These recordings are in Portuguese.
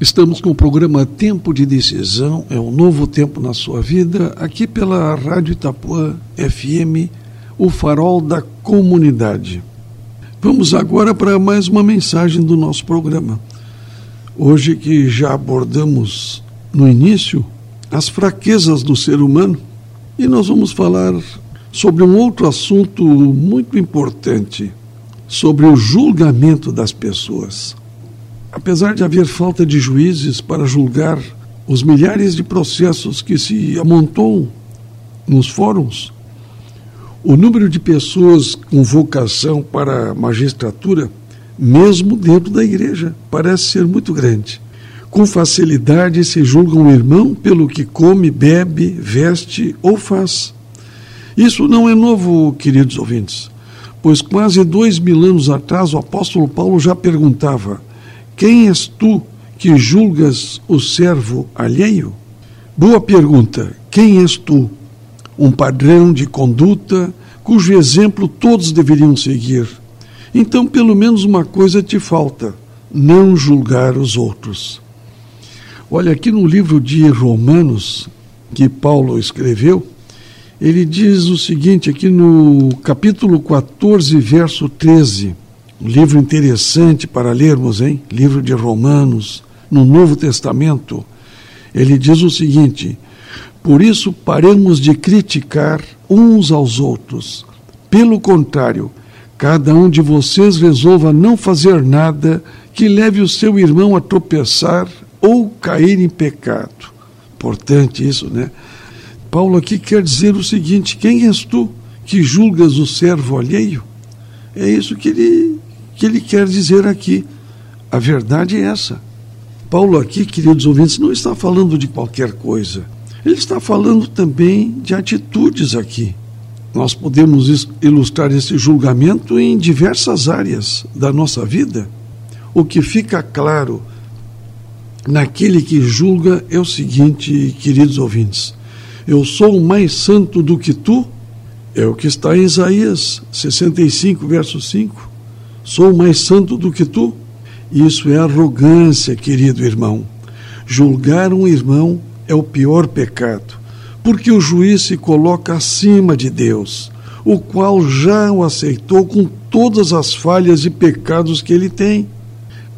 Estamos com o programa Tempo de Decisão, é um novo tempo na sua vida, aqui pela Rádio Itapuã FM, o farol da comunidade. Vamos agora para mais uma mensagem do nosso programa. Hoje que já abordamos no início as fraquezas do ser humano e nós vamos falar sobre um outro assunto muito importante, sobre o julgamento das pessoas. Apesar de haver falta de juízes para julgar os milhares de processos que se amontou nos fóruns, o número de pessoas com vocação para a magistratura, mesmo dentro da igreja, parece ser muito grande. Com facilidade se julga um irmão pelo que come, bebe, veste ou faz. Isso não é novo, queridos ouvintes, pois quase dois mil anos atrás o apóstolo Paulo já perguntava quem és tu que julgas o servo alheio? Boa pergunta. Quem és tu? Um padrão de conduta cujo exemplo todos deveriam seguir. Então, pelo menos uma coisa te falta: não julgar os outros. Olha, aqui no livro de Romanos, que Paulo escreveu, ele diz o seguinte, aqui no capítulo 14, verso 13. Um livro interessante para lermos, hein? Livro de Romanos, no Novo Testamento. Ele diz o seguinte: Por isso paremos de criticar uns aos outros. Pelo contrário, cada um de vocês resolva não fazer nada que leve o seu irmão a tropeçar ou cair em pecado. Importante isso, né? Paulo aqui quer dizer o seguinte: quem és tu que julgas o servo alheio? É isso que ele que ele quer dizer aqui. A verdade é essa. Paulo, aqui, queridos ouvintes, não está falando de qualquer coisa. Ele está falando também de atitudes aqui. Nós podemos ilustrar esse julgamento em diversas áreas da nossa vida. O que fica claro naquele que julga é o seguinte, queridos ouvintes: Eu sou mais santo do que tu, é o que está em Isaías 65, verso 5 sou mais santo do que tu? Isso é arrogância, querido irmão. Julgar um irmão é o pior pecado, porque o juiz se coloca acima de Deus, o qual já o aceitou com todas as falhas e pecados que ele tem.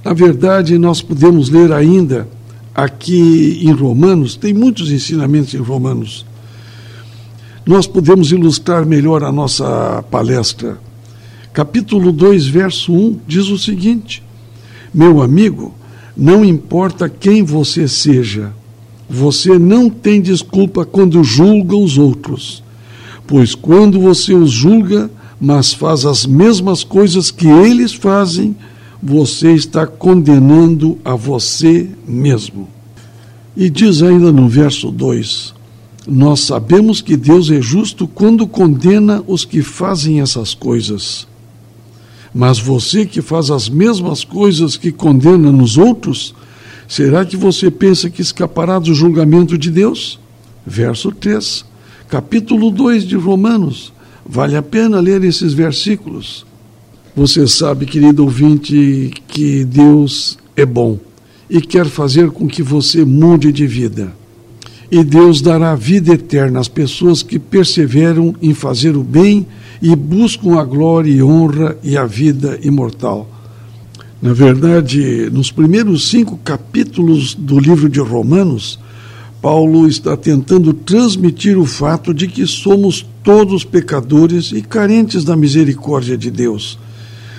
Na verdade, nós podemos ler ainda aqui em Romanos, tem muitos ensinamentos em Romanos. Nós podemos ilustrar melhor a nossa palestra capítulo 2, verso 1, diz o seguinte: Meu amigo, não importa quem você seja, você não tem desculpa quando julga os outros, pois quando você os julga, mas faz as mesmas coisas que eles fazem, você está condenando a você mesmo. E diz ainda no verso 2: Nós sabemos que Deus é justo quando condena os que fazem essas coisas. Mas você que faz as mesmas coisas que condena nos outros, será que você pensa que escapará do julgamento de Deus? Verso 3, capítulo 2 de Romanos. Vale a pena ler esses versículos. Você sabe, querido ouvinte, que Deus é bom e quer fazer com que você mude de vida. E Deus dará vida eterna às pessoas que perseveram em fazer o bem e buscam a glória e honra e a vida imortal. Na verdade, nos primeiros cinco capítulos do livro de Romanos, Paulo está tentando transmitir o fato de que somos todos pecadores e carentes da misericórdia de Deus.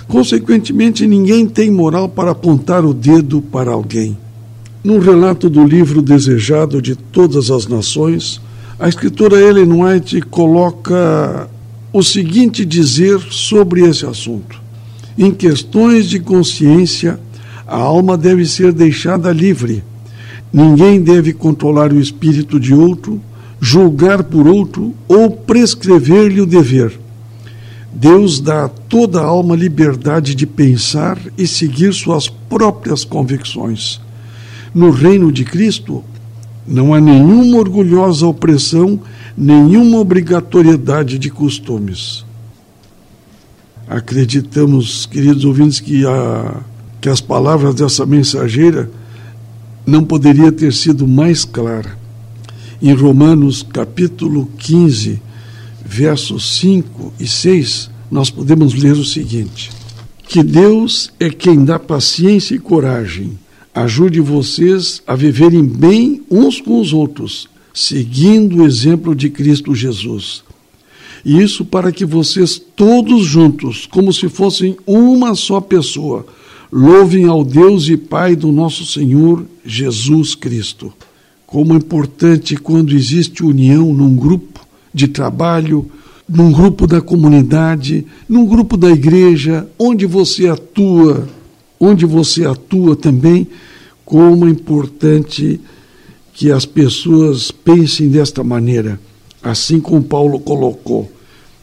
Consequentemente, ninguém tem moral para apontar o dedo para alguém. Num relato do livro Desejado de Todas as Nações, a escritora Ellen White coloca o seguinte dizer sobre esse assunto. Em questões de consciência, a alma deve ser deixada livre. Ninguém deve controlar o espírito de outro, julgar por outro ou prescrever-lhe o dever. Deus dá a toda a alma liberdade de pensar e seguir suas próprias convicções. No reino de Cristo, não há nenhuma orgulhosa opressão nenhuma obrigatoriedade de costumes. Acreditamos, queridos ouvintes, que, a, que as palavras dessa mensageira não poderia ter sido mais clara. Em Romanos capítulo 15, versos 5 e 6, nós podemos ler o seguinte: Que Deus é quem dá paciência e coragem, ajude vocês a viverem bem uns com os outros, seguindo o exemplo de Cristo Jesus. E isso para que vocês todos juntos, como se fossem uma só pessoa, louvem ao Deus e Pai do nosso Senhor Jesus Cristo. Como é importante quando existe união num grupo de trabalho, num grupo da comunidade, num grupo da igreja, onde você atua, onde você atua também, como é importante que as pessoas pensem desta maneira, assim como Paulo colocou,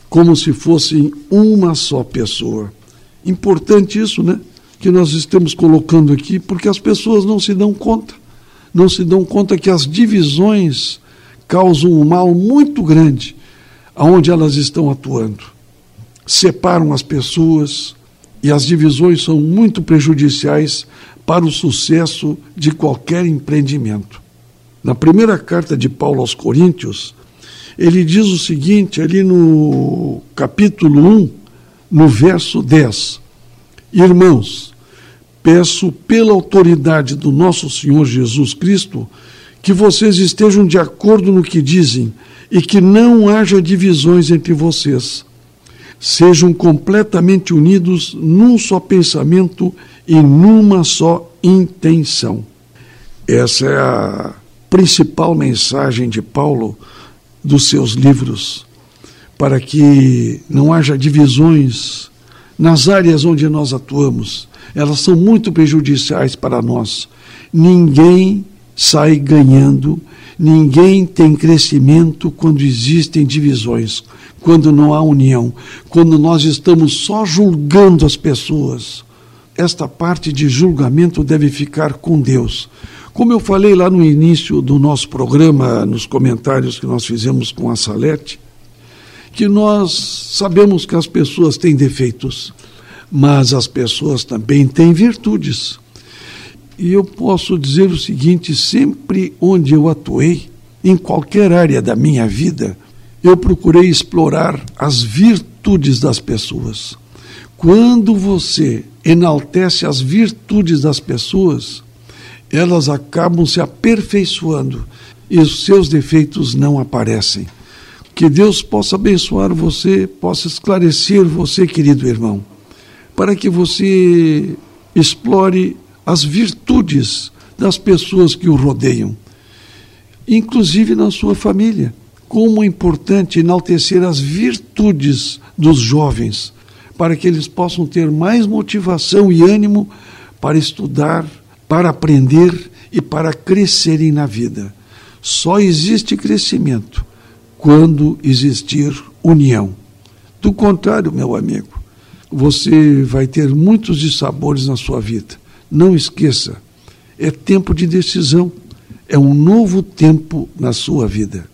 como se fossem uma só pessoa. Importante isso, né? Que nós estamos colocando aqui, porque as pessoas não se dão conta, não se dão conta que as divisões causam um mal muito grande aonde elas estão atuando. Separam as pessoas e as divisões são muito prejudiciais para o sucesso de qualquer empreendimento. Na primeira carta de Paulo aos Coríntios, ele diz o seguinte, ali no capítulo 1, no verso 10: Irmãos, peço pela autoridade do nosso Senhor Jesus Cristo que vocês estejam de acordo no que dizem e que não haja divisões entre vocês. Sejam completamente unidos num só pensamento e numa só intenção. Essa é a principal mensagem de Paulo dos seus livros, para que não haja divisões nas áreas onde nós atuamos. Elas são muito prejudiciais para nós. Ninguém sai ganhando, ninguém tem crescimento quando existem divisões, quando não há união, quando nós estamos só julgando as pessoas. Esta parte de julgamento deve ficar com Deus. Como eu falei lá no início do nosso programa, nos comentários que nós fizemos com a Salete, que nós sabemos que as pessoas têm defeitos, mas as pessoas também têm virtudes. E eu posso dizer o seguinte: sempre onde eu atuei, em qualquer área da minha vida, eu procurei explorar as virtudes das pessoas. Quando você enaltece as virtudes das pessoas, elas acabam se aperfeiçoando e os seus defeitos não aparecem. Que Deus possa abençoar você, possa esclarecer você, querido irmão, para que você explore as virtudes das pessoas que o rodeiam, inclusive na sua família. Como é importante enaltecer as virtudes dos jovens, para que eles possam ter mais motivação e ânimo para estudar, para aprender e para crescerem na vida. Só existe crescimento quando existir união. Do contrário, meu amigo, você vai ter muitos dissabores na sua vida. Não esqueça, é tempo de decisão, é um novo tempo na sua vida.